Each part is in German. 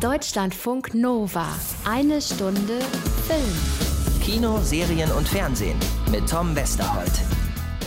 Deutschlandfunk Nova. Eine Stunde Film. Kino, Serien und Fernsehen mit Tom Westerholt.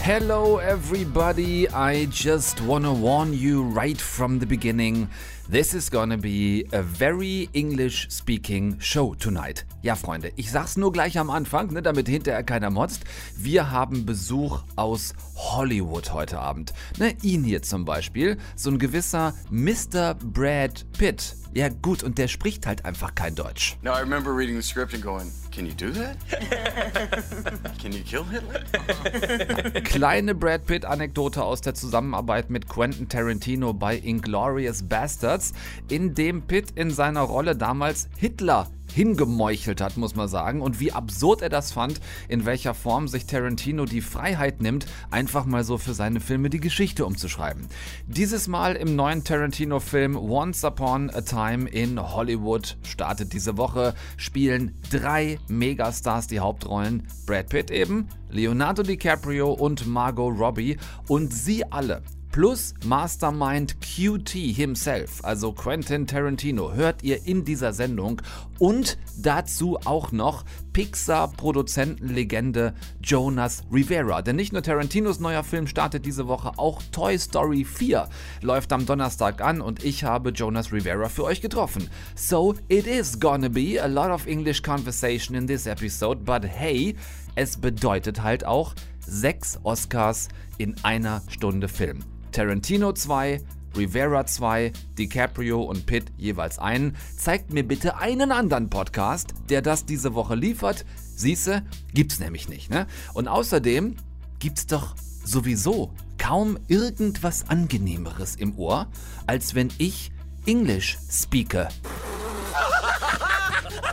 Hello, everybody. I just want to warn you right from the beginning. This is gonna be a very English speaking show tonight. Ja, Freunde, ich sag's nur gleich am Anfang, ne, damit hinterher keiner motzt. Wir haben Besuch aus Hollywood heute Abend. Ne, ihn hier zum Beispiel, so ein gewisser Mr. Brad Pitt. Ja, gut, und der spricht halt einfach kein Deutsch. Now I remember reading the script and going, can you do that? can you kill Hitler? Kleine Brad Pitt-Anekdote aus der Zusammenarbeit mit Quentin Tarantino bei Inglorious Bastards, in dem Pitt in seiner Rolle damals Hitler hingemeuchelt hat, muss man sagen. Und wie absurd er das fand, in welcher Form sich Tarantino die Freiheit nimmt, einfach mal so für seine Filme die Geschichte umzuschreiben. Dieses Mal im neuen Tarantino-Film Once Upon a Time in Hollywood startet diese Woche, spielen drei Megastars die Hauptrollen. Brad Pitt eben, Leonardo DiCaprio und Margot Robbie. Und sie alle plus Mastermind QT himself, also Quentin Tarantino, hört ihr in dieser Sendung und dazu auch noch Pixar-Produzentenlegende Jonas Rivera. Denn nicht nur Tarantinos neuer Film startet diese Woche, auch Toy Story 4 läuft am Donnerstag an und ich habe Jonas Rivera für euch getroffen. So it is gonna be a lot of English conversation in this episode, but hey, es bedeutet halt auch sechs Oscars in einer Stunde Film. Tarantino 2, Rivera 2, DiCaprio und Pitt jeweils einen. Zeigt mir bitte einen anderen Podcast, der das diese Woche liefert. Siehste, gibt's nämlich nicht, ne? Und außerdem gibt's doch sowieso kaum irgendwas angenehmeres im Ohr, als wenn ich English speake.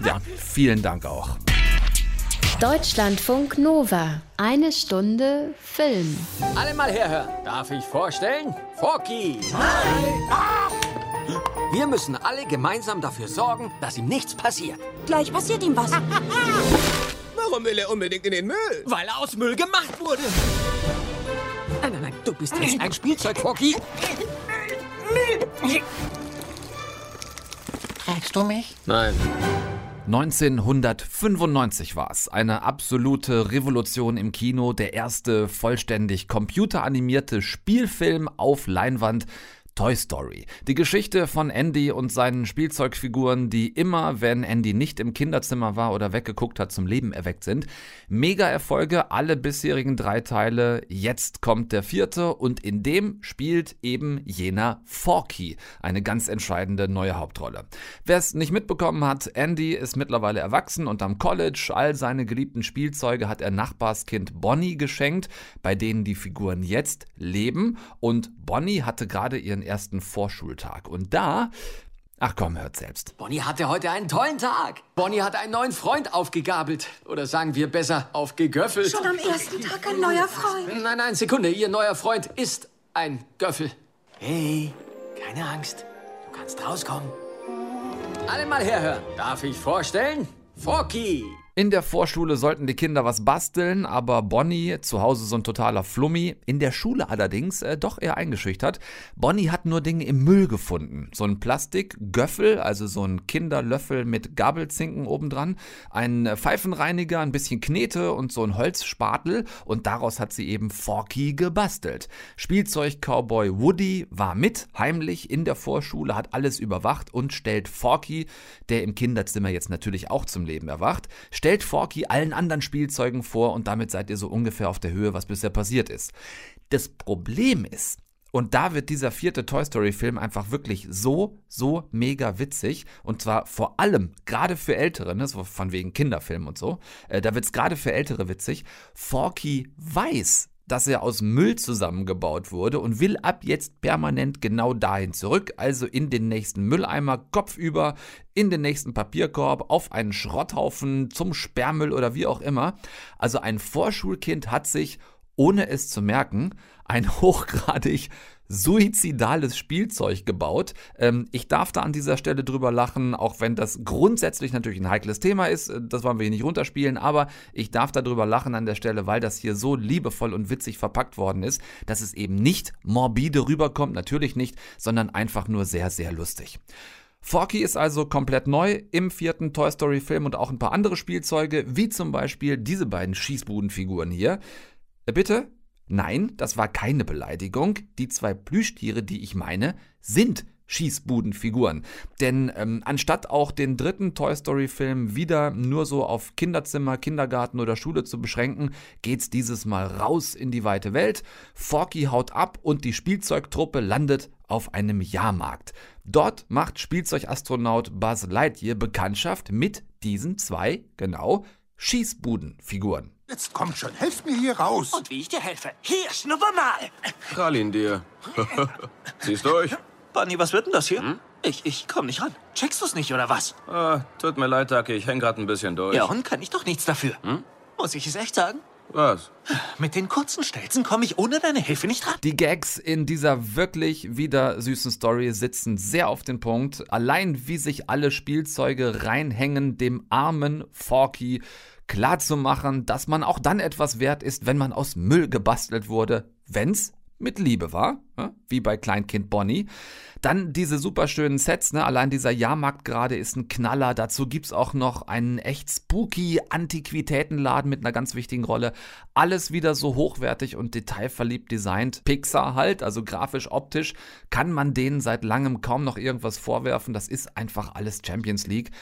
Ja, vielen Dank auch. Deutschlandfunk Nova. Eine Stunde Film. Alle mal herhören. Darf ich vorstellen? Forky. Hi. Wir müssen alle gemeinsam dafür sorgen, dass ihm nichts passiert. Gleich passiert ihm was. Warum will er unbedingt in den Müll? Weil er aus Müll gemacht wurde. Nein, nein, nein, du bist jetzt ein Spielzeug, Forky. Trägst du mich? Nein. 1995 war es. Eine absolute Revolution im Kino. Der erste vollständig computeranimierte Spielfilm auf Leinwand Toy Story. Die Geschichte von Andy und seinen Spielzeugfiguren, die immer, wenn Andy nicht im Kinderzimmer war oder weggeguckt hat, zum Leben erweckt sind. Mega Erfolge, alle bisherigen drei Teile. Jetzt kommt der vierte und in dem spielt eben jener Forky eine ganz entscheidende neue Hauptrolle. Wer es nicht mitbekommen hat, Andy ist mittlerweile erwachsen und am College. All seine geliebten Spielzeuge hat er Nachbarskind Bonnie geschenkt, bei denen die Figuren jetzt leben. Und Bonnie hatte gerade ihren ersten Vorschultag. Und da Ach komm, hört selbst. Bonnie hatte heute einen tollen Tag. Bonnie hat einen neuen Freund aufgegabelt. Oder sagen wir besser, aufgegöffelt. Schon am ersten Tag ein neuer Freund. Nein, nein, Sekunde. Ihr neuer Freund ist ein Göffel. Hey, keine Angst. Du kannst rauskommen. Alle mal herhören. Darf ich vorstellen? Forky. In der Vorschule sollten die Kinder was basteln, aber Bonnie, zu Hause so ein totaler Flummi, in der Schule allerdings äh, doch eher eingeschüchtert. Bonnie hat nur Dinge im Müll gefunden. So ein Plastikgöffel, also so ein Kinderlöffel mit Gabelzinken obendran, ein Pfeifenreiniger, ein bisschen Knete und so ein Holzspatel und daraus hat sie eben Forky gebastelt. Spielzeug-Cowboy Woody war mit, heimlich in der Vorschule, hat alles überwacht und stellt Forky, der im Kinderzimmer jetzt natürlich auch zum Leben erwacht, Stellt Forky allen anderen Spielzeugen vor und damit seid ihr so ungefähr auf der Höhe, was bisher passiert ist. Das Problem ist, und da wird dieser vierte Toy Story Film einfach wirklich so, so mega witzig. Und zwar vor allem, gerade für Ältere, ne, so von wegen Kinderfilm und so, äh, da wird es gerade für Ältere witzig. Forky weiß, dass er aus Müll zusammengebaut wurde und will ab jetzt permanent genau dahin zurück, also in den nächsten Mülleimer, kopfüber, in den nächsten Papierkorb, auf einen Schrotthaufen, zum Sperrmüll oder wie auch immer. Also ein Vorschulkind hat sich, ohne es zu merken, ein hochgradig suizidales Spielzeug gebaut. Ähm, ich darf da an dieser Stelle drüber lachen, auch wenn das grundsätzlich natürlich ein heikles Thema ist. Äh, das wollen wir hier nicht runterspielen, aber ich darf da drüber lachen an der Stelle, weil das hier so liebevoll und witzig verpackt worden ist, dass es eben nicht morbide rüberkommt, natürlich nicht, sondern einfach nur sehr, sehr lustig. Forky ist also komplett neu im vierten Toy Story Film und auch ein paar andere Spielzeuge, wie zum Beispiel diese beiden Schießbudenfiguren hier. Äh, bitte? Nein, das war keine Beleidigung. Die zwei Plüschtiere, die ich meine, sind Schießbudenfiguren. Denn ähm, anstatt auch den dritten Toy Story-Film wieder nur so auf Kinderzimmer, Kindergarten oder Schule zu beschränken, geht's dieses Mal raus in die weite Welt. Forky haut ab und die Spielzeugtruppe landet auf einem Jahrmarkt. Dort macht Spielzeugastronaut Buzz Lightyear Bekanntschaft mit diesen zwei, genau, Schießbudenfiguren. Jetzt kommt schon, helft mir hier raus. Und wie ich dir helfe. Hier, schnupper mal. Krall ihn dir. Zieh's durch. Bunny, was wird denn das hier? Hm? Ich, ich komm nicht ran. Checkst du's nicht, oder was? Ah, tut mir leid, Ducky, ich häng grad ein bisschen durch. Ja, und kann ich doch nichts dafür. Hm? Muss ich es echt sagen? Was? Mit den kurzen Stelzen komme ich ohne deine Hilfe nicht ran. Die Gags in dieser wirklich wieder süßen Story sitzen sehr auf den Punkt. Allein wie sich alle Spielzeuge reinhängen, dem armen Forky klarzumachen, dass man auch dann etwas wert ist, wenn man aus Müll gebastelt wurde, wenn's mit Liebe war, wie bei Kleinkind Bonnie. Dann diese superschönen Sets, ne? allein dieser Jahrmarkt gerade ist ein Knaller. Dazu gibt's auch noch einen echt spooky Antiquitätenladen mit einer ganz wichtigen Rolle. Alles wieder so hochwertig und detailverliebt designt. Pixar halt, also grafisch, optisch, kann man denen seit langem kaum noch irgendwas vorwerfen. Das ist einfach alles Champions League.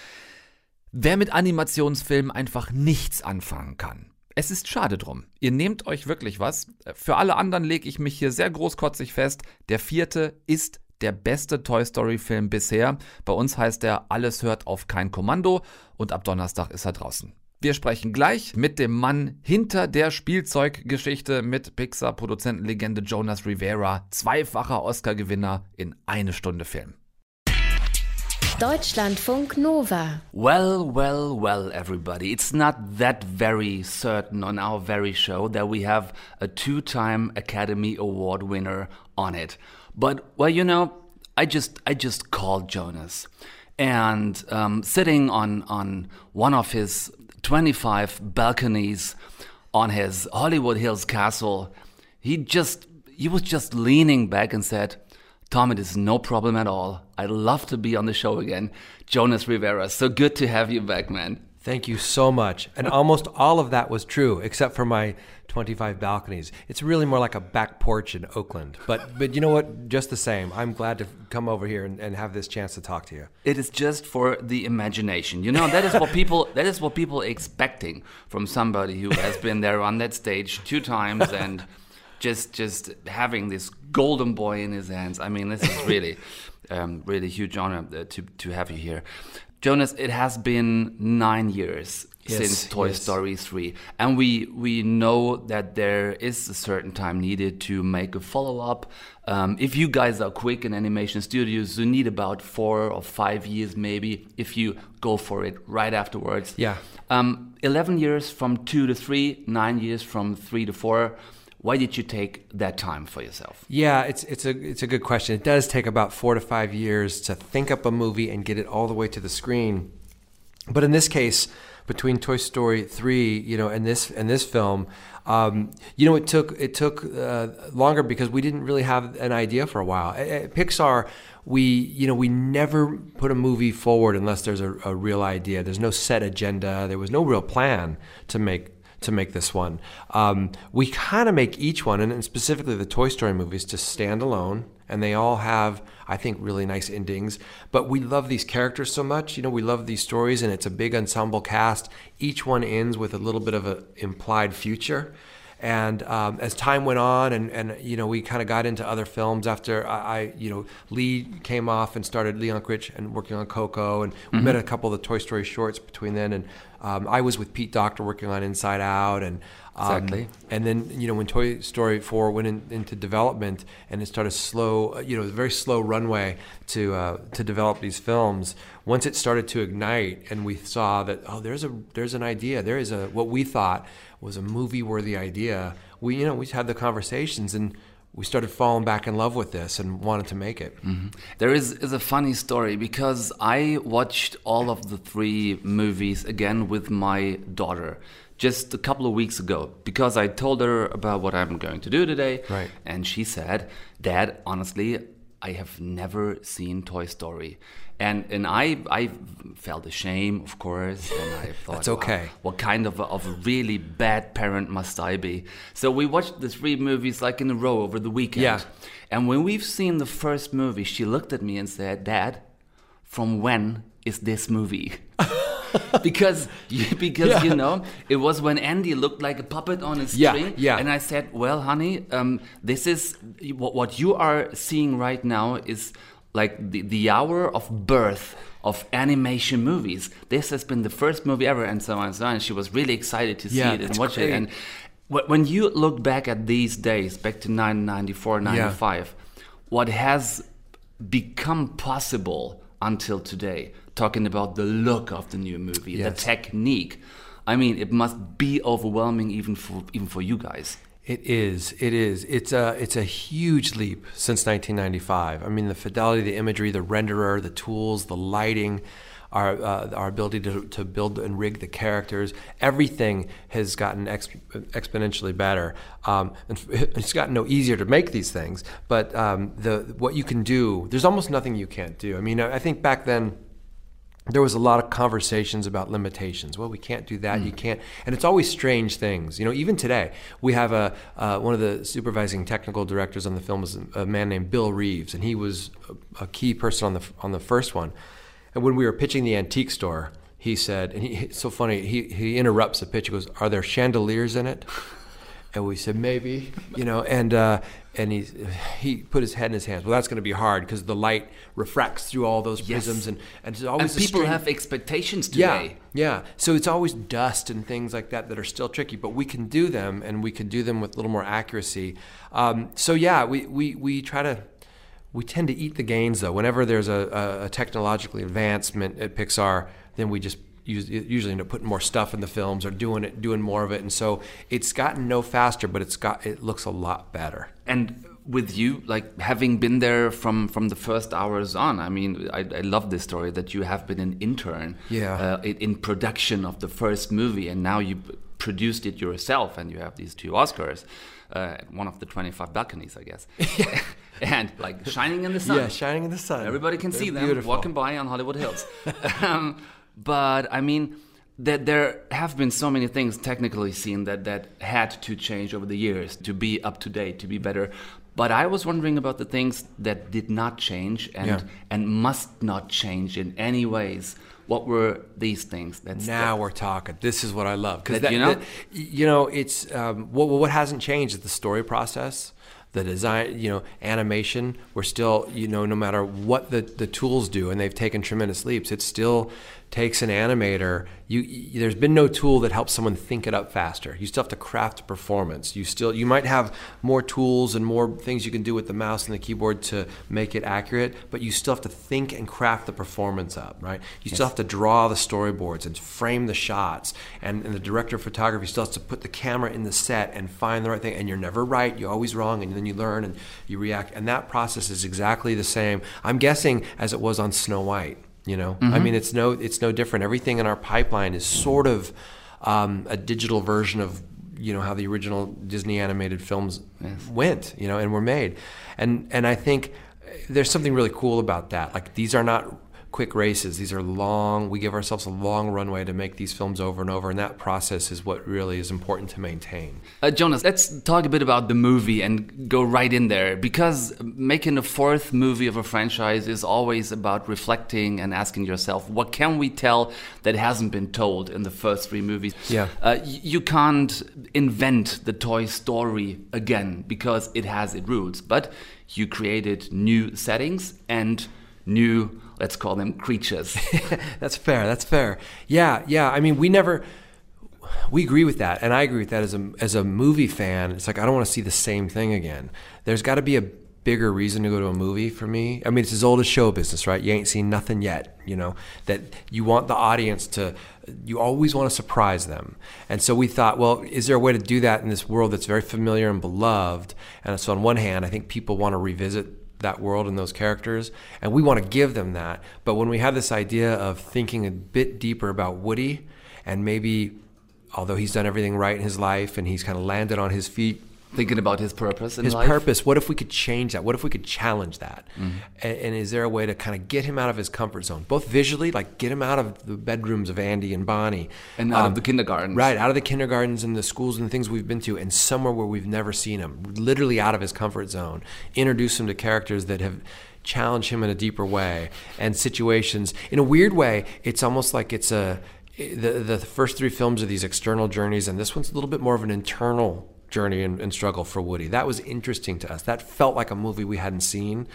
Wer mit Animationsfilmen einfach nichts anfangen kann, es ist schade drum. Ihr nehmt euch wirklich was. Für alle anderen lege ich mich hier sehr großkotzig fest. Der vierte ist der beste Toy Story Film bisher. Bei uns heißt er Alles hört auf kein Kommando und ab Donnerstag ist er draußen. Wir sprechen gleich mit dem Mann hinter der Spielzeuggeschichte mit Pixar-Produzentenlegende Jonas Rivera, zweifacher Oscar-Gewinner in eine Stunde Film. Deutschlandfunk Nova. Well, well, well, everybody. It's not that very certain on our very show that we have a two time Academy Award winner on it. But, well, you know, I just, I just called Jonas. And um, sitting on, on one of his 25 balconies on his Hollywood Hills castle, he just, he was just leaning back and said, Tom, it is no problem at all. I'd love to be on the show again. Jonas Rivera, so good to have you back, man. Thank you so much. And almost all of that was true, except for my 25 balconies. It's really more like a back porch in Oakland. But but you know what? Just the same, I'm glad to come over here and, and have this chance to talk to you. It is just for the imagination. You know, that is what people that is what people are expecting from somebody who has been there on that stage two times and just just having this golden boy in his hands. I mean, this is really, um, really huge honor uh, to to have you here, Jonas. It has been nine years Yes, since Toy yes. Story 3. And we we know that there is a certain time needed to make a follow-up. Um, if you guys are quick in animation studios, you need about four or five years maybe if you go for it right afterwards. Yeah. Um, 11 years from 2 to 3, 9 years from 3 to 4. Why did you take that time for yourself? Yeah, it's it's a it's a good question. It does take about four to five years to think up a movie and get it all the way to the screen. But in this case, between Toy Story three, you know, and this and this film, um, you know, it took it took uh, longer because we didn't really have an idea for a while. At, Pixar, we you know we never put a movie forward unless there's a, a real idea. There's no set agenda. There was no real plan to make to make this one. Um, we kind of make each one, and, specifically the Toy Story movies, to stand alone, and they all have, I think, really nice endings. But we love these characters so much. You know, we love these stories, and it's a big ensemble cast. Each one ends with a little bit of an implied future. And um, as time went on, and, and you know, we kind of got into other films after I, I, you know, Lee came off and started Leon Critch and working on Coco, and we Mhm. met a couple of the Toy Story shorts between then, and um, I was with Pete Doctor working on Inside Out, and um, Exactly. and then you know when Toy Story Four went in, into development, and it started slow, uh, you know, a very slow runway to uh, to develop these films. Once it started to ignite, and we saw that oh, there's a there's an idea, there is a what we thought was a movie worthy idea. We you know we had the conversations and. We started falling back in love with this and wanted to make it. Mhm. There is, is a funny story because I watched all of the three movies again with my daughter just a couple of weeks ago because I told her about what I'm going to do today. Right. And she said, Dad, honestly, I have never seen Toy Story. And and I I felt ashamed, of course, and I thought, That's okay. "Wow, what kind of a, of a really bad parent must I be? So we watched the three movies like in a row over the weekend. Yeah. And when we've seen the first movie, she looked at me and said, "Dad, from when is this movie?" because you, because Yeah. you know it was when Andy looked like a puppet on a Yeah, string. yeah. And I said, "Well, honey, um, this is what, what you are seeing right now is like the, the hour of birth." Of animation movies. This has been the first movie ever, and so on and so on. And she was really excited to see Yeah, it and watch great. it. And wh- when you look back at these days, back to 1994, 95, what has become possible until today, talking about the look of the new movie, Yes. the technique. I mean, it must be overwhelming even for even for you guys. It is. It is. It's a it's a huge leap since 1995. I mean, the fidelity, the imagery, the renderer, the tools, the lighting, our uh, our ability to, to build and rig the characters, everything has gotten ex- exponentially better. Um, and it's gotten no easier to make these things, but um, the what you can do, there's almost nothing you can't do. I mean, I think back then there was a lot of conversations about limitations. Well, we can't do that. You can't, and it's always strange things. You know, even today, we have a uh, one of the supervising technical directors on the film is a man named Bill Reeves, and he was a, a key person on the on the first one. And when we were pitching the antique store, he said, and he, it's so funny. He he interrupts the pitch. He goes, "Are there chandeliers in it?" And we said maybe, you know, and uh, and he he put his head in his hands. Well, that's going to be hard because the light refracts through all those Yes. prisms, and and it's always And people strange- have expectations today. yeah. yeah. So it's always dust and things like that that are still tricky, but we can do them, and we can do them with a little more accuracy. Um, so yeah, we, we we try to. We tend to eat the gains though. Whenever there's a, a, a technological advancement at Pixar, then we just usually end up putting more stuff in the films or doing it, doing more of it. And so it's gotten no faster, but it's got it looks a lot better. And with you, like having been there from from the first hours on, I mean, I, I love this story that you have been an intern, Yeah. uh, in, production of the first movie, and now you produced it yourself, and you have these two Oscars, uh, one of the twenty-five balconies, I guess, and like shining in the sun. Yeah, shining in the sun. Everybody can They're see them beautiful. walking by on Hollywood Hills. um, but I mean, that there have been so many things technically seen that that had to change over the years to be up to date, to be better. But I was wondering about the things that did not change and Yeah. and must not change in any ways. What were these things? That's Now we're talking. This is what I love That- you know? you know, it's um, what what hasn't changed is the story process, the design. You know, animation. We're still, you know, no matter what the the tools do, and they've taken tremendous leaps. it's still takes an animator. You, you there's been no tool that helps someone think it up faster. You still have to craft performance. You still you might have more tools and more things you can do with the mouse and the keyboard to make it accurate, but you still have to think and craft the performance up, right? You still have to draw the storyboards and frame the shots, and, and the director of photography still has to put the camera in the set and find the right thing. And you're never right; you're always wrong, and then you learn and you react. And that process is exactly the same. I'm guessing as it was on Snow White. You know, I Mhm. mean, it's no, it's no different. Everything in our pipeline is sort of um, a digital version of you know how the original Disney animated films went, you know, and were made. And and I think there's something really cool about that. Like these are not quick races. These are long. We give ourselves a long runway to make these films over and over, and that process is what really is important to maintain. Uh, Jonas, let's talk a bit about the movie and go right in there because making a fourth movie of a franchise is always about reflecting and asking yourself, what can we tell that hasn't been told in the first three movies? Yeah. Uh, you can't invent the Toy Story again because it has its roots, but you created new settings and new, let's call them creatures. that's fair. That's fair. Yeah, yeah. I mean, we never. We agree with that, and I agree with that as a as a movie fan. It's like I don't want to see the same thing again. There's got to be a bigger reason to go to a movie for me. I mean, it's as old as show business, right? You ain't seen nothing yet. You know that you want the audience to. You always want to surprise them, and so we thought, well, is there a way to do that in this world that's very familiar and beloved? And so, on one hand, I think people want to revisit that world and those characters, and we want to give them that. But when we have this idea of thinking a bit deeper about Woody, and maybe, although he's done everything right in his life and he's kind of landed on his feet, Thinking about his purpose in his life. purpose. What if we could change that? What if we could challenge that? Mhm. And, and is there a way to kind of get him out of his comfort zone, both visually, like get him out of the bedrooms of Andy and Bonnie, And out of um, the kindergartens. right? Out of the kindergartens and the schools and the things we've been to, and somewhere where we've never seen him, literally out of his comfort zone. Introduce him to characters that have challenged him in a deeper way, and situations. In a weird way, it's almost like it's a the the first three films are these external journeys, and this one's a little bit more of an internal journey and, and, struggle for Woody. That was interesting to us. That felt like a movie we hadn't seen,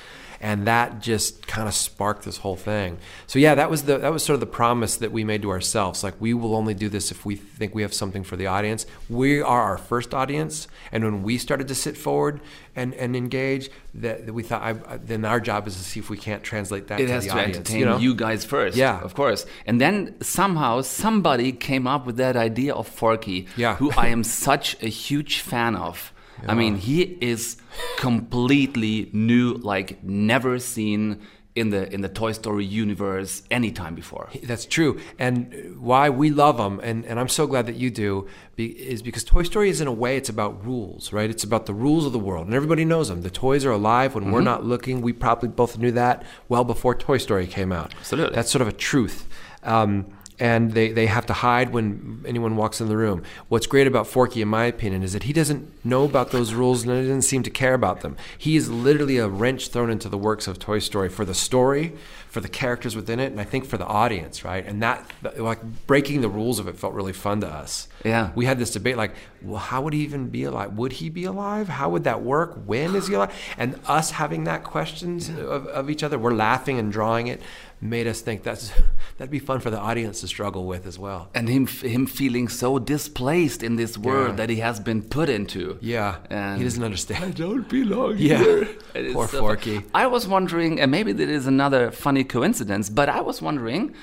and that just kind of sparked this whole thing. So yeah, that was the that was sort of the promise that we made to ourselves. Like we will only do this if we think we have something for the audience. We are our first audience, and when we started to sit forward and, and engage, that, that we thought I, then our job is to see if we can't translate that. It to has the to audience, entertain you, know? you guys first. Yeah. of course. And then somehow somebody came up with that idea of Forky, Yeah. who I am such a huge fan of. I mean, he is completely new, like never seen in the in the Toy Story universe anytime before. That's true. And why we love them, and, and I'm so glad that you do, be, is because Toy Story is in a way, it's about rules, right? It's about the rules of the world, and everybody knows them. The toys are alive when we're Mhm. not looking. We probably both knew that well before Toy Story came out. Absolutely. That's sort of a truth. Um, and they, they have to hide when anyone walks in the room. What's great about Forky, in my opinion, is that he doesn't know about those rules and he doesn't seem to care about them. He is literally a wrench thrown into the works of Toy Story for the story, for the characters within it, and I think for the audience, right? And that, like, breaking the rules of it felt really fun to us. Yeah. We had this debate, like, well, how would he even be alive? Would he be alive? How would that work? When is he alive? And us having that questions of, of each other, we're laughing and drawing it, made us think that's that'd be fun for the audience to struggle with as well. And him him feeling so displaced in this world Yeah. that he has been put into. Yeah, And he doesn't understand. I don't belong Yeah. here. It is Poor so Forky. I was wondering, and maybe that is another funny coincidence, but I was wondering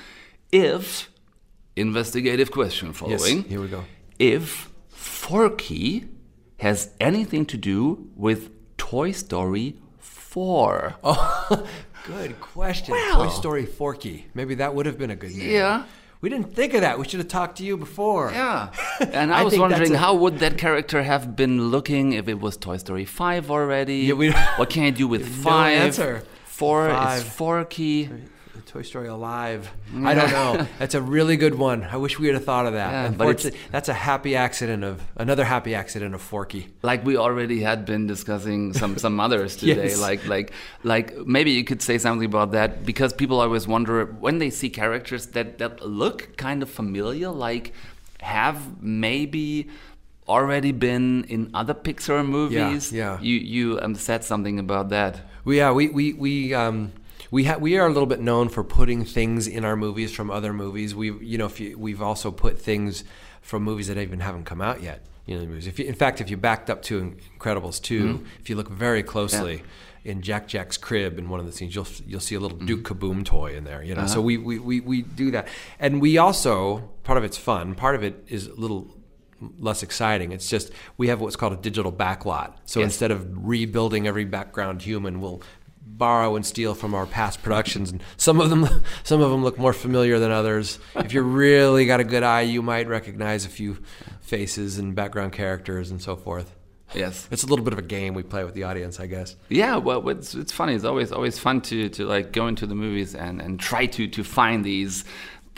if investigative question following. here we go. If Forky has anything to do with Toy Story 4. Oh, good question. Well. Toy Story Forky. Maybe that would have been a good name. Yeah. We didn't think of that. We should have talked to you before. Yeah. And I, I was wondering a- how would that character have been looking if it was Toy Story 5 already? Yeah, we- what can I do with 5? No 5? answer. 4 Five. is Forky. Toy Story Alive. I don't know. That's a really good one. I wish we had thought of that. Yeah, Unfortunately, that's a happy accident of another happy accident of Forky. Like we already had been discussing some some others today. Yes. Like like like maybe you could say something about that because people always wonder when they see characters that that look kind of familiar, like have maybe already been in other Pixar movies. yeah. You you um, said something about that. Well, yeah, we we we um we ha- we are a little bit known for putting things in our movies from other movies. We you know if you, we've also put things from movies that even haven't come out yet. You know, movies. If you, in fact, if you backed up to Incredibles 2 Mhm. if you look very closely. In Jack Jack's crib, in one of the scenes, you'll you'll see a little Duke Kaboom toy in there. You know, so Uh-huh. we, we, we, we do that, and we also part of it's fun. Part of it is a little less exciting. It's just we have what's called a digital backlot. So Yes. instead of rebuilding every background human, we'll borrow and steal from our past productions and some of them some of them look more familiar than others if you really got a good eye you might recognize a few faces and background characters and so forth Yes. it's a little bit of a game we play with the audience i guess Yeah, well, it's it's funny. It's always always fun to to like go into the movies and and try to to find these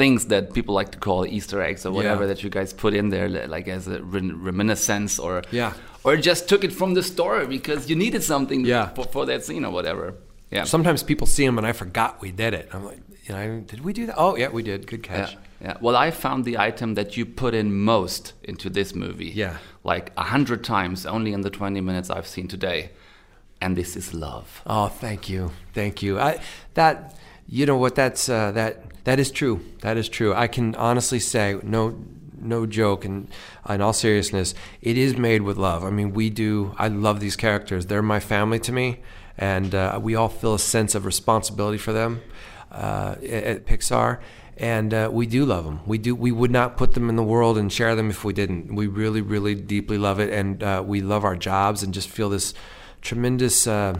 things that people like to call Easter eggs or whatever Yeah. that you guys put in there, like as a reminiscence or Yeah. or just took it from the store because you needed something Yeah. for, for that scene or whatever. Yeah. sometimes people see them and i forgot we did it i'm like you know did we do that oh yeah we did good catch Yeah, yeah. Well, I found the item that you put in most into this movie. Yeah. Like a hundred times only in the 20 minutes I've seen today. And this is love. Oh, thank you, thank you. I that you know what that's uh, that that is true. That is true. I can honestly say no no joke and in all seriousness, it is made with love. I mean, we do. I love these characters. They're my family to me, and uh, we all feel a sense of responsibility for them uh, at, Pixar. And uh, we do love them. We do. We would not put them in the world and share them if we didn't. We really, really deeply love it, and uh, we love our jobs and just feel this tremendous uh,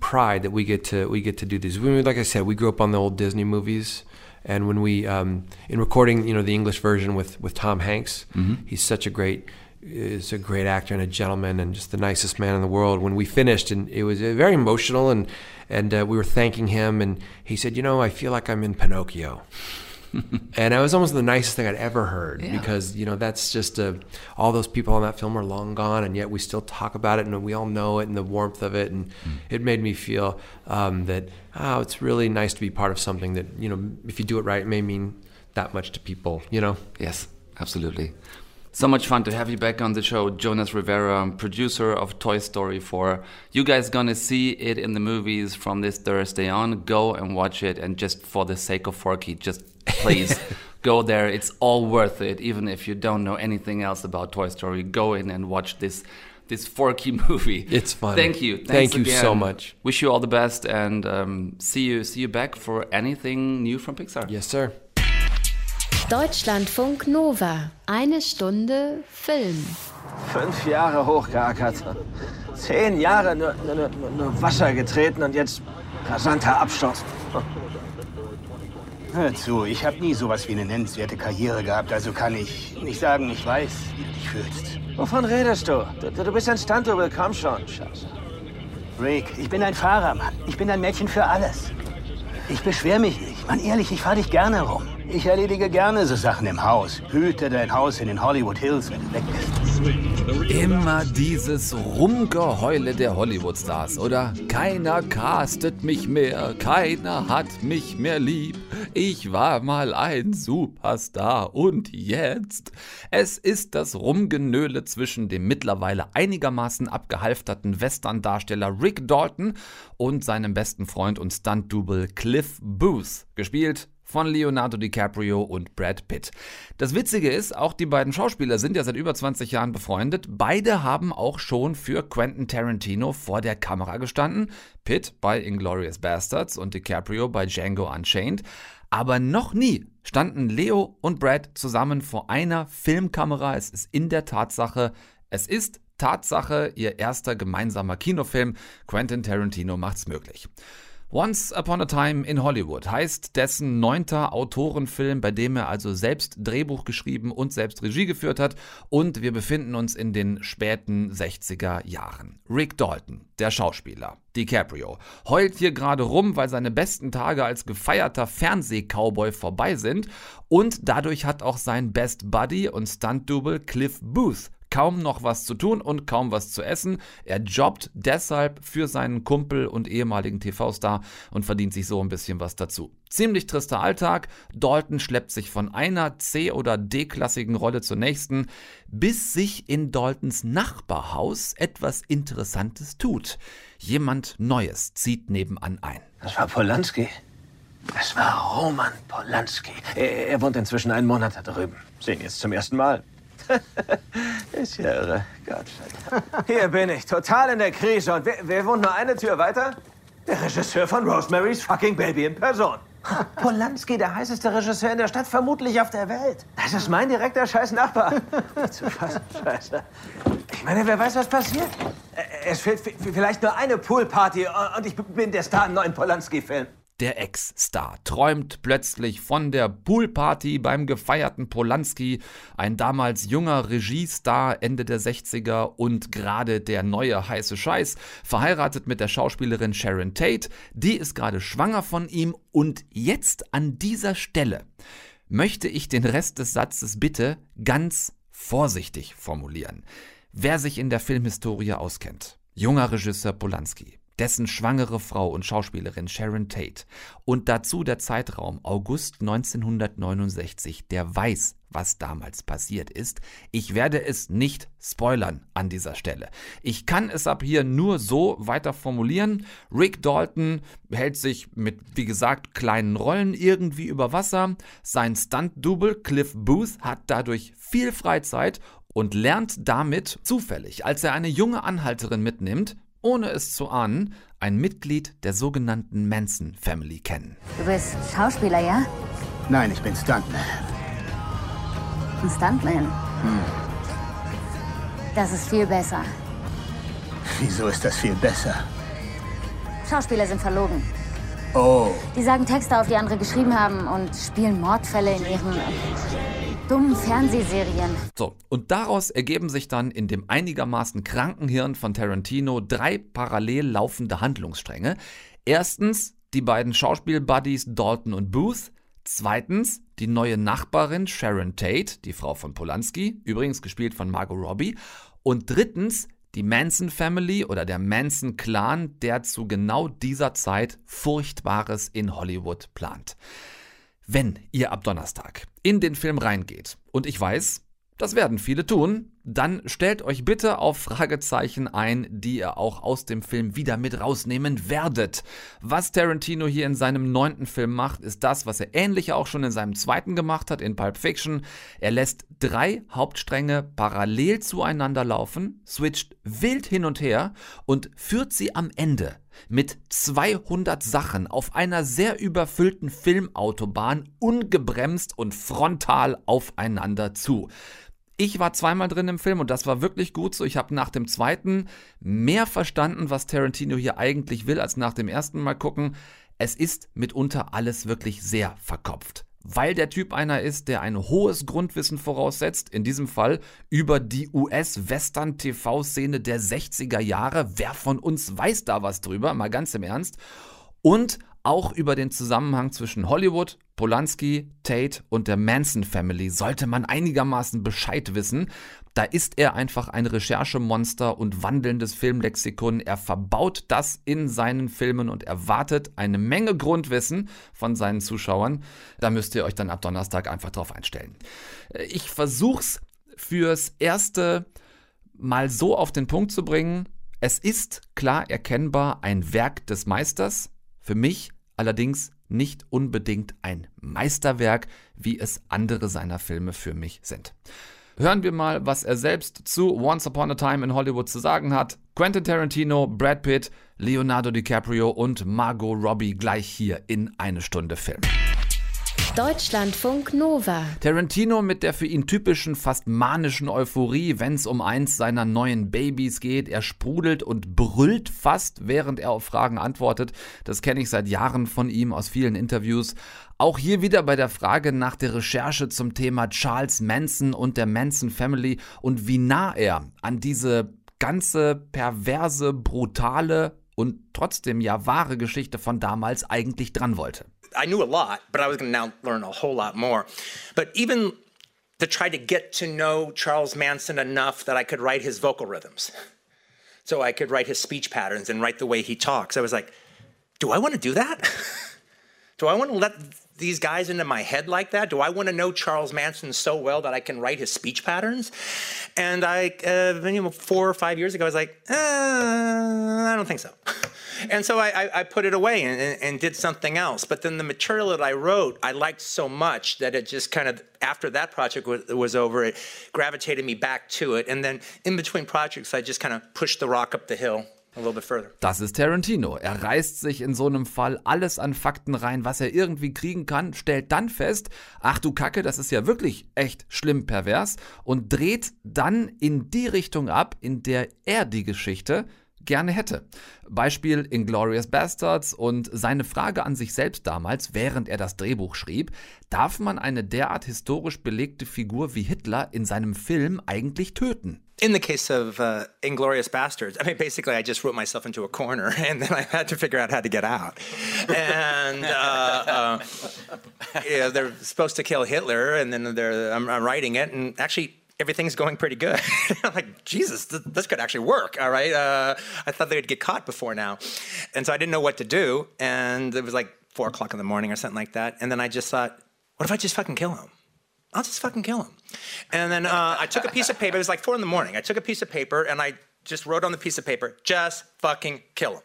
pride that we get to we get to do these. We, like I said, we grew up on the old Disney movies, and when we um, in recording, you know, the English version with with Tom Hanks, Mhm. he's such a great is a great actor and a gentleman and just the nicest man in the world. When we finished, and it was uh, very emotional, and and uh, we were thanking him, and he said, "You know, I feel like I'm in Pinocchio." and it was almost the nicest thing I'd ever heard Yeah. because you know that's just uh, all those people on that film are long gone, and yet we still talk about it, and we all know it, and the warmth of it, and it made me feel um, that oh, it's really nice to be part of something that you know if you do it right, it may mean that much to people, you know. Yes, absolutely. So much fun to have you back on the show, Jonas Rivera, producer of Toy Story 4. You guys gonna see it in the movies from this Thursday on. Go and watch it, and just for the sake of Forky, just please go there. It's all worth it, even if you don't know anything else about Toy Story. Go in and watch this this Forky movie. It's fun. Thank you. Thanks Thank you again. so much. Wish you all the best, and um, see you see you back for anything new from Pixar. Yes, sir. Deutschlandfunk Nova. Eine Stunde Film. Fünf Jahre hochgeackert. Zehn Jahre nur, nur, nur, nur Wasser getreten und jetzt rasanter Absturz. Hör zu, ich habe nie sowas wie eine nennenswerte Karriere gehabt, also kann ich nicht sagen, ich weiß, wie du dich fühlst. Wovon redest du? Du, du bist ein Stunt-Double, komm schon. Scheiße. Rick, ich bin ein Fahrer, Mann. Ich bin ein Mädchen für alles. Ich beschwer mich nicht. Mann, ehrlich, ich fahr dich gerne rum. Ich erledige gerne so Sachen im Haus. Hüte dein Haus in den Hollywood Hills, wenn du weg bist. Immer dieses Rumgeheule der Hollywood-Stars, oder? Keiner castet mich mehr, keiner hat mich mehr lieb. Ich war mal ein Superstar und jetzt? Es ist das Rumgenöle zwischen dem mittlerweile einigermaßen abgehalfterten Western-Darsteller Rick Dalton und seinem besten Freund und Stunt-Double Cliff Booth, gespielt von Leonardo DiCaprio und Brad Pitt. Das Witzige ist, auch die beiden Schauspieler sind ja seit über 20 Jahren befreundet. Beide haben auch schon für Quentin Tarantino vor der Kamera gestanden. Pitt bei Inglourious Bastards und DiCaprio bei Django Unchained. Aber noch nie standen Leo und Brad zusammen vor einer Filmkamera. Es ist in der Tatsache, es ist Tatsache ihr erster gemeinsamer Kinofilm. Quentin Tarantino macht's möglich. Once Upon a Time in Hollywood heißt dessen neunter Autorenfilm, bei dem er also selbst Drehbuch geschrieben und selbst Regie geführt hat. Und wir befinden uns in den späten 60er Jahren. Rick Dalton, der Schauspieler, DiCaprio, heult hier gerade rum, weil seine besten Tage als gefeierter Fernseh-Cowboy vorbei sind. Und dadurch hat auch sein Best Buddy und Stunt-Double Cliff Booth kaum noch was zu tun und kaum was zu essen. Er jobbt deshalb für seinen Kumpel und ehemaligen TV-Star und verdient sich so ein bisschen was dazu. Ziemlich trister Alltag. Dalton schleppt sich von einer C- oder D-klassigen Rolle zur nächsten, bis sich in Daltons Nachbarhaus etwas Interessantes tut. Jemand Neues zieht nebenan ein. Das war Polanski. Das war Roman Polanski. Er, er wohnt inzwischen einen Monat da drüben. Sehen jetzt zum ersten Mal. Ist ja irre. Gott. Hier bin ich, total in der Krise. Und wer, wer wohnt nur eine Tür weiter? Der Regisseur von Rosemary's fucking Baby in Person. Polanski, der heißeste Regisseur in der Stadt, vermutlich auf der Welt. Das ist mein direkter scheiß Nachbar. Nicht zu fassen, scheiße. Ich meine, wer weiß, was passiert? Äh, Es fehlt vielleicht nur eine Poolparty und ich bin der Star im neuen Polanski-Film. Der Ex-Star träumt plötzlich von der Poolparty beim gefeierten Polanski, ein damals junger Regiestar Ende der 60er und gerade der neue heiße Scheiß, verheiratet mit der Schauspielerin Sharon Tate, die ist gerade schwanger von ihm und jetzt an dieser Stelle möchte ich den Rest des Satzes bitte ganz vorsichtig formulieren. Wer sich in der Filmhistorie auskennt, junger Regisseur Polanski, dessen schwangere Frau und Schauspielerin Sharon Tate und dazu der Zeitraum August 1969, der weiß, was damals passiert ist. Ich werde es nicht spoilern an dieser Stelle. Ich kann es ab hier nur so weiter formulieren. Rick Dalton hält sich mit, wie gesagt, kleinen Rollen irgendwie über Wasser. Sein Stunt-Double Cliff Booth hat dadurch viel Freizeit und lernt damit zufällig, als er eine junge Anhalterin mitnimmt, ohne es zu ahnen, ein Mitglied der sogenannten Manson Family kennen. Du bist Schauspieler, ja? Nein, ich bin Stuntman. Ein Stuntman. Das ist viel besser. Wieso ist das viel besser? Schauspieler sind verlogen. Oh, Die sagen Texte auf, die andere geschrieben haben und spielen Mordfälle in ihren dummen Fernsehserien. So, und daraus ergeben sich dann in dem einigermaßen kranken Hirn von Tarantino drei parallel laufende Handlungsstränge. Erstens die beiden Schauspielbuddies Dalton und Booth. Zweitens die neue Nachbarin Sharon Tate, die Frau von Polanski, übrigens gespielt von Margot Robbie. Und drittens die Manson Family oder der Manson Clan, der zu genau dieser Zeit Furchtbares in Hollywood plant. Wenn ihr ab Donnerstag in den Film reingeht, und ich weiß, das werden viele tun, dann stellt euch bitte auf Fragezeichen ein, die ihr auch aus dem Film wieder mit rausnehmen werdet. Was Tarantino hier in seinem neunten Film macht, ist das, was er ähnlich auch schon in seinem zweiten gemacht hat, in Pulp Fiction. Er lässt drei Hauptstränge parallel zueinander laufen, switcht wild hin und her und führt sie am Ende mit 200 Sachen auf einer sehr überfüllten Filmautobahn ungebremst und frontal aufeinander zu. Ich war zweimal drin im Film und das war wirklich gut so. Ich habe nach dem zweiten mehr verstanden, was Tarantino hier eigentlich will, als nach dem ersten Mal gucken. Es ist mitunter alles wirklich sehr verkopft. Weil der Typ einer ist, der ein hohes Grundwissen voraussetzt, in diesem Fall über die US-Western-TV-Szene der 60er Jahre. Wer von uns weiß da was drüber? Mal ganz im Ernst. Und auch über den Zusammenhang zwischen Hollywood, Polanski, Tate und der Manson Family sollte man einigermaßen Bescheid wissen. Da ist er einfach ein Recherchemonster und wandelndes Filmlexikon. Er verbaut das in seinen Filmen und erwartet eine Menge Grundwissen von seinen Zuschauern. Da müsst ihr euch dann ab Donnerstag einfach drauf einstellen. Ich versuch's fürs erste mal so auf den Punkt zu bringen. Es ist klar erkennbar ein Werk des Meisters. Für mich allerdings nicht unbedingt ein Meisterwerk, wie es andere seiner Filme für mich sind. Hören wir mal, was er selbst zu Once Upon a Time in Hollywood zu sagen hat. Quentin Tarantino, Brad Pitt, Leonardo DiCaprio und Margot Robbie gleich hier in eine Stunde Film. Deutschlandfunk Nova. Tarantino mit der für ihn typischen, fast manischen Euphorie, wenn es um eins seiner neuen Babys geht. Er sprudelt und brüllt fast, während er auf Fragen antwortet. Das kenne ich seit Jahren von ihm aus vielen Interviews. Auch hier wieder bei der Frage nach der Recherche zum Thema Charles Manson und der Manson Family und wie nah er an diese ganze perverse, brutale und trotzdem ja wahre Geschichte von damals eigentlich dran wollte. I knew a lot, but I was going to now learn a whole lot more. But even to try to get to know Charles Manson enough that I could write his vocal rhythms. So I could write his speech patterns and write the way he talks. I was like, do I want to do that? do I want to let these guys into my head like that? Do I want to know Charles Manson so well that I can write his speech patterns? And I, uh, you know, four or five years ago, I was like, uh, I don't think so. and so I, I, put it away and, and, and, did something else. But then the material that I wrote, I liked so much that it just kind of, after that project was, was over, it gravitated me back to it. And then in between projects, I just kind of pushed the rock up the hill Das ist Tarantino. Er reißt sich in so einem Fall alles an Fakten rein, was er irgendwie kriegen kann, stellt dann fest, ach du Kacke, das ist ja wirklich echt schlimm pervers und dreht dann in die Richtung ab, in der er die Geschichte gerne hätte. Beispiel Inglorious Bastards und seine Frage an sich selbst damals, während er das Drehbuch schrieb, darf man eine derart historisch belegte Figur wie Hitler in seinem Film eigentlich töten? In the case of uh, Inglorious Bastards, I mean, basically, I just wrote myself into a corner, and then I had to figure out how to get out. And uh, uh, yeah, they're supposed to kill Hitler, and then I'm, I'm writing it, and actually, everything's going pretty good. I'm like, Jesus, th- this could actually work. All right. Uh, I thought they would get caught before now. And so I didn't know what to do. And it was like four o'clock in the morning or something like that. And then I just thought, what if I just fucking kill him? I'll just fucking kill him. And then uh, I took a piece of paper. It was like four in the morning. I took a piece of paper and I just wrote on the piece of paper, just fucking kill him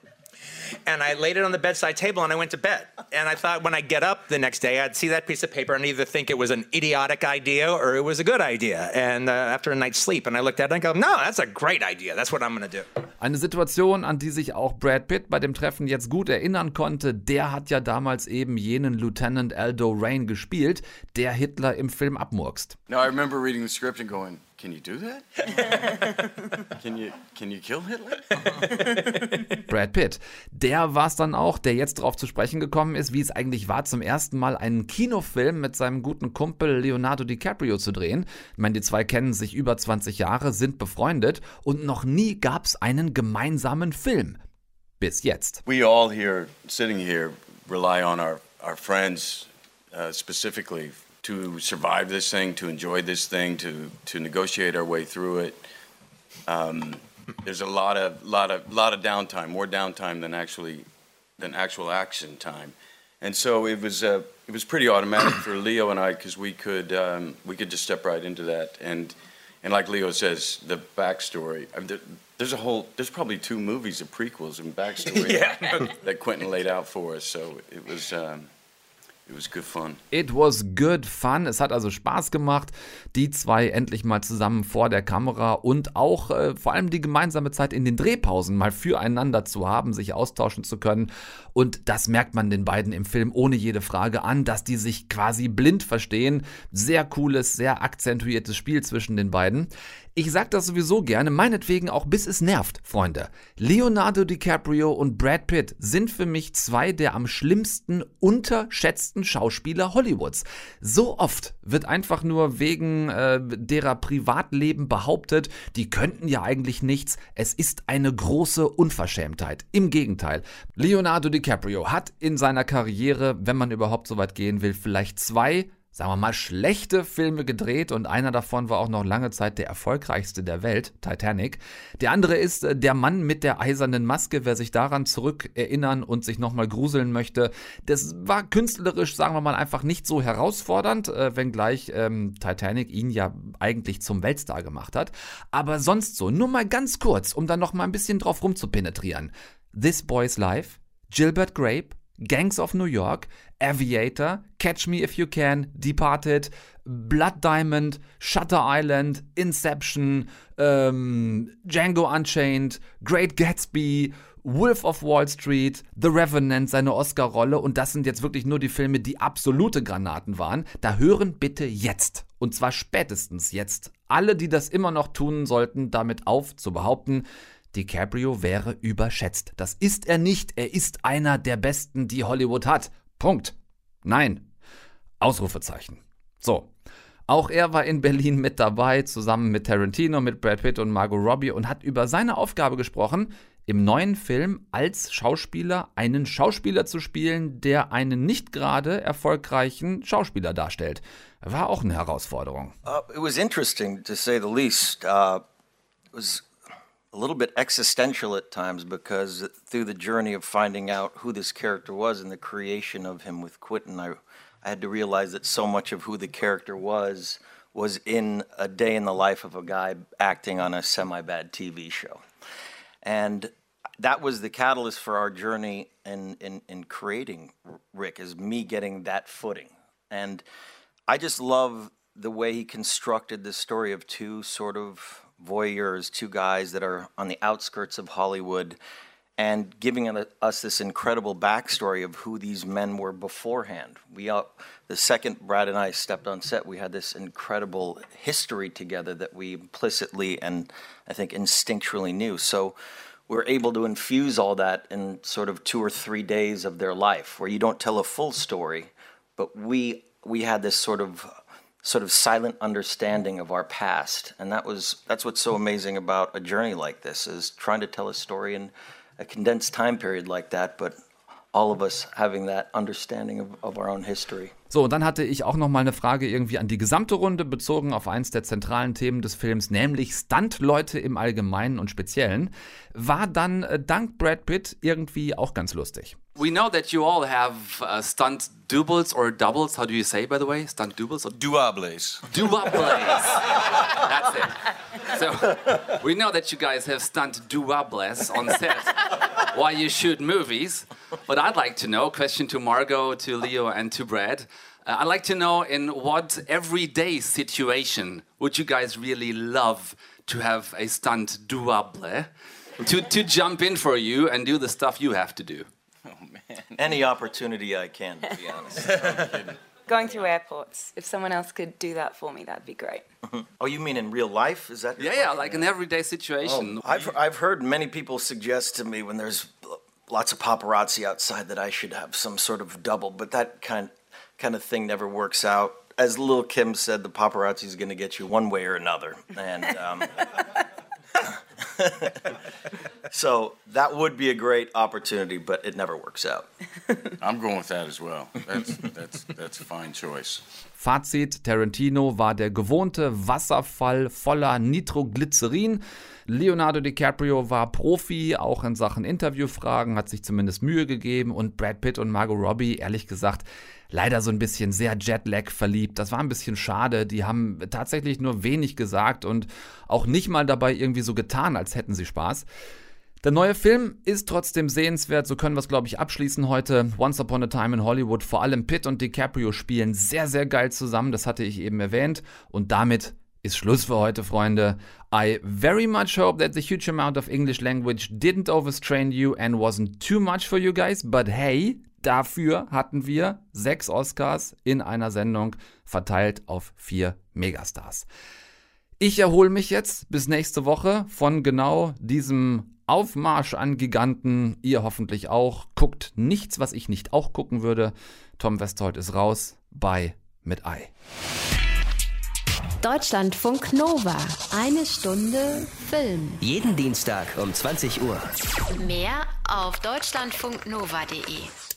and I laid it on the bedside table and I went to bed. And I thought when I get up the next day, I'd see that piece of paper and either think it was an idiotic idea or it was a good idea. And uh, after a night's sleep, and I looked at it and go, no, that's a great idea. That's what I'm going to do. Eine Situation, an die sich auch Brad Pitt bei dem Treffen jetzt gut erinnern konnte. Der hat ja damals eben jenen Lieutenant Aldo Rain gespielt, der Hitler im Film abmurkst. No, I remember reading the script and going, can you do that? can you can you kill Hitler? Brad Pitt. Der war es dann auch, der jetzt darauf zu sprechen gekommen ist, wie es eigentlich war, zum ersten Mal einen Kinofilm mit seinem guten Kumpel Leonardo DiCaprio zu drehen. Ich meine, die zwei kennen sich über 20 Jahre, sind befreundet und noch nie gab es einen gemeinsamen Film. Bis jetzt. We all here sitting here rely on our our friends uh, specifically to survive this thing, to enjoy this thing, to to negotiate our way through it. Um, there's a lot of lot of lot of downtime, more downtime than actually than actual action time, and so it was uh, it was pretty automatic for Leo and I because we could um, we could just step right into that and and like Leo says, the backstory. I mean, there, there's a whole there's probably two movies of prequels and backstory Yeah. that Quentin laid out for us. So it was um, it was good fun. It was good fun. Es hat also Spaß gemacht, die zwei endlich mal zusammen vor der Kamera und auch äh, vor allem die gemeinsame Zeit in den Drehpausen mal füreinander zu haben, sich austauschen zu können. Und das merkt man den beiden im Film ohne jede Frage an, dass die sich quasi blind verstehen. Sehr cooles, sehr akzentuiertes Spiel zwischen den beiden. Ich sag das sowieso gerne, meinetwegen auch bis es nervt, Freunde. Leonardo DiCaprio und Brad Pitt sind für mich zwei der am schlimmsten unterschätzten Schauspieler Hollywoods. So oft wird einfach nur wegen äh, derer Privatleben behauptet, die könnten ja eigentlich nichts. Es ist eine große Unverschämtheit. Im Gegenteil. Leonardo DiCaprio hat in seiner Karriere, wenn man überhaupt so weit gehen will, vielleicht zwei sagen wir mal, schlechte Filme gedreht und einer davon war auch noch lange Zeit der erfolgreichste der Welt, Titanic. Der andere ist äh, Der Mann mit der eisernen Maske, wer sich daran zurückerinnern und sich nochmal gruseln möchte. Das war künstlerisch, sagen wir mal, einfach nicht so herausfordernd, äh, wenngleich ähm, Titanic ihn ja eigentlich zum Weltstar gemacht hat. Aber sonst so, nur mal ganz kurz, um dann nochmal ein bisschen drauf rumzupenetrieren. This Boy's Life, Gilbert Grape, Gangs of New York, Aviator, Catch Me If You Can, Departed, Blood Diamond, Shutter Island, Inception, ähm, Django Unchained, Great Gatsby, Wolf of Wall Street, The Revenant, seine Oscar-Rolle und das sind jetzt wirklich nur die Filme, die absolute Granaten waren. Da hören bitte jetzt, und zwar spätestens jetzt, alle, die das immer noch tun sollten, damit auf zu behaupten, DiCaprio wäre überschätzt. Das ist er nicht. Er ist einer der besten, die Hollywood hat. Punkt. Nein. Ausrufezeichen. So. Auch er war in Berlin mit dabei, zusammen mit Tarantino, mit Brad Pitt und Margot Robbie und hat über seine Aufgabe gesprochen, im neuen Film als Schauspieler einen Schauspieler zu spielen, der einen nicht gerade erfolgreichen Schauspieler darstellt. War auch eine Herausforderung. Uh, it was interesting, to say the least. Uh, it was a little bit existential at times because through the journey of finding out who this character was and the creation of him with Quentin, I, I had to realize that so much of who the character was was in a day in the life of a guy acting on a semi bad TV show. And that was the catalyst for our journey in, in, in creating Rick, is me getting that footing. And I just love the way he constructed this story of two sort of voyeurs, two guys that are on the outskirts of Hollywood, and giving us this incredible backstory of who these men were beforehand. We, the second Brad and I stepped on set, we had this incredible history together that we implicitly and I think instinctually knew. So we're able to infuse all that in sort of two or three days of their life, where you don't tell a full story, but we we had this sort of sort of silent understanding of our past and that was that's what's so amazing about a journey like this is trying to tell a story in a condensed time period like that but all of us having that understanding of, of our own history So, und dann hatte ich auch noch mal eine Frage irgendwie an die gesamte Runde bezogen auf eins der zentralen Themen des Films, nämlich Stunt-Leute im Allgemeinen und Speziellen. War dann äh, dank Brad Pitt irgendwie auch ganz lustig. We know that you all have uh, stunt doubles or doubles. How do you say, by the way? Stunt doubles or Duables. douables? That's it. So we know that you guys have stunt douables on set while you shoot movies. But I'd like to know. Question to Margot, to Leo, and to Brad. Uh, I'd like to know in what everyday situation would you guys really love to have a stunt double to to jump in for you and do the stuff you have to do. any opportunity i can to be honest going through airports. If someone else could do that for me, that'd be great. Oh, you mean in real life? Is that? Yeah, yeah, like an everyday situation. Oh, I've I've heard many people suggest to me when there's lots of paparazzi outside that I should have some sort of double, but that kind kind of thing never works out. As Lil Kim said, the paparazzi is going to get you one way or another, and um, so that would be a great opportunity, but it never works out. I'm going with that as well. That's that's that's a fine choice. Fazit, Tarantino war der gewohnte Wasserfall voller Nitroglycerin. Leonardo DiCaprio war Profi, auch in Sachen Interviewfragen, hat sich zumindest Mühe gegeben und Brad Pitt und Margot Robbie, ehrlich gesagt, leider so ein bisschen sehr Jetlag verliebt. Das war ein bisschen schade. Die haben tatsächlich nur wenig gesagt und auch nicht mal dabei irgendwie so getan, als hätten sie Spaß. Der neue Film ist trotzdem sehenswert, so können wir es, glaube ich, abschließen heute. Once Upon a Time in Hollywood, vor allem Pitt und DiCaprio spielen sehr, sehr geil zusammen, das hatte ich eben erwähnt. Und damit ist Schluss für heute, Freunde. I very much hope that the huge amount of English language didn't overstrain you and wasn't too much for you guys, but hey, dafür hatten wir sechs Oscars in einer Sendung verteilt auf vier Megastars. Ich erhole mich jetzt bis nächste Woche von genau diesem Aufmarsch an Giganten. Ihr hoffentlich auch. Guckt nichts, was ich nicht auch gucken würde. Tom Westholt ist raus bei mit Ei. Deutschlandfunk Nova. Eine Stunde Film. Jeden Dienstag um 20 Uhr. Mehr auf deutschlandfunknova.de.